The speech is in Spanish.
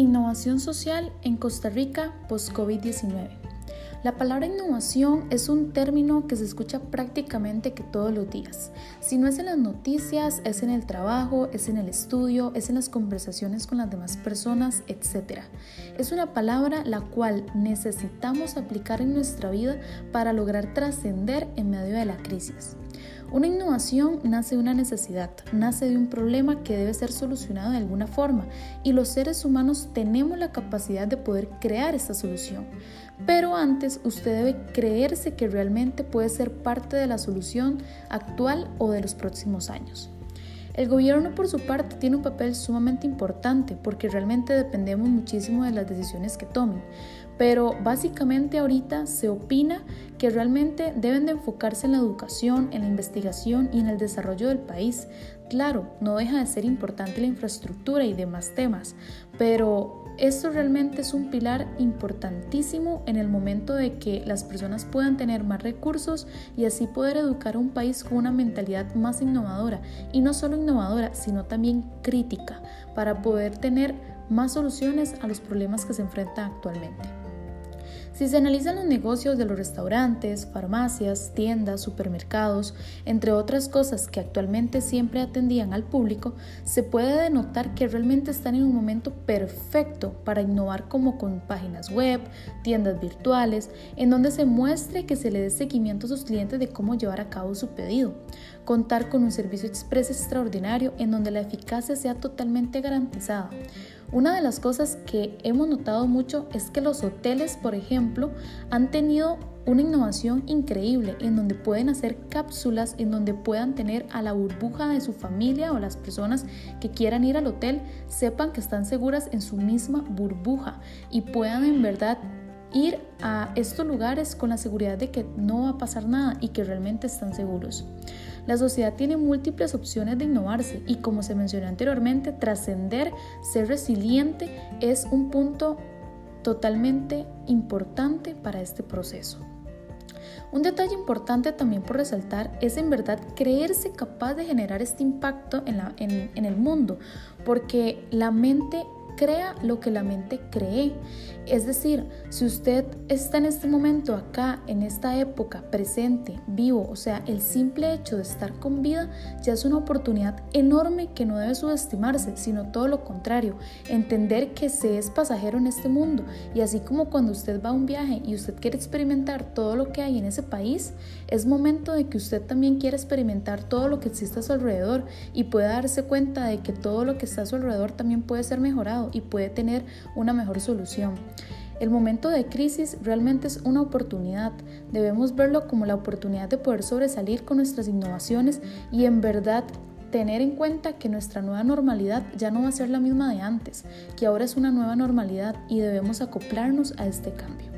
Innovación social en Costa Rica post-COVID-19. La palabra innovación es un término que se escucha prácticamente que todos los días. Si no es en las noticias, es en el trabajo, es en el estudio, es en las conversaciones con las demás personas, etc. Es una palabra la cual necesitamos aplicar en nuestra vida para lograr trascender en medio de la crisis. Una innovación nace de una necesidad, nace de un problema que debe ser solucionado de alguna forma y los seres humanos tenemos la capacidad de poder crear esta solución. Pero antes usted debe creerse que realmente puede ser parte de la solución actual o de los próximos años. El gobierno por su parte tiene un papel sumamente importante porque realmente dependemos muchísimo de las decisiones que tomen. Pero básicamente ahorita se opina que realmente deben de enfocarse en la educación, en la investigación y en el desarrollo del país. Claro, no deja de ser importante la infraestructura y demás temas, pero esto realmente es un pilar importantísimo en el momento de que las personas puedan tener más recursos y así poder educar a un país con una mentalidad más innovadora y no solo innovadora, sino también crítica para poder tener más soluciones a los problemas que se enfrentan actualmente. Si se analizan los negocios de los restaurantes, farmacias, tiendas, supermercados, entre otras cosas que actualmente siempre atendían al público, se puede denotar que realmente están en un momento perfecto para innovar como con páginas web, tiendas virtuales, en donde se muestre que se le dé seguimiento a sus clientes de cómo llevar a cabo su pedido. Contar con un servicio express extraordinario en donde la eficacia sea totalmente garantizada una de las cosas que hemos notado mucho es que los hoteles, por ejemplo, han tenido una innovación increíble en donde pueden hacer cápsulas, en donde puedan tener a la burbuja de su familia o las personas que quieran ir al hotel, sepan que están seguras en su misma burbuja y puedan en verdad ir a estos lugares con la seguridad de que no va a pasar nada y que realmente están seguros. La sociedad tiene múltiples opciones de innovarse y como se mencionó anteriormente, trascender, ser resiliente es un punto totalmente importante para este proceso. Un detalle importante también por resaltar es en verdad creerse capaz de generar este impacto en, el mundo, porque la mente crea lo que la mente cree. Es decir, si usted está en este momento acá, en esta época, presente, vivo, o sea, el simple hecho de estar con vida ya es una oportunidad enorme que no debe subestimarse, sino todo lo contrario, entender que se es pasajero en este mundo y así como cuando usted va a un viaje y usted quiere experimentar todo lo que hay en ese país, es momento de que usted también quiera experimentar todo lo que existe a su alrededor y pueda darse cuenta de que todo lo que está a su alrededor también puede ser mejorado y puede tener una mejor solución. El momento de crisis realmente es una oportunidad. Debemos verlo como la oportunidad de poder sobresalir con nuestras innovaciones y en verdad tener en cuenta que nuestra nueva normalidad ya no va a ser la misma de antes, que ahora es una nueva normalidad y debemos acoplarnos a este cambio.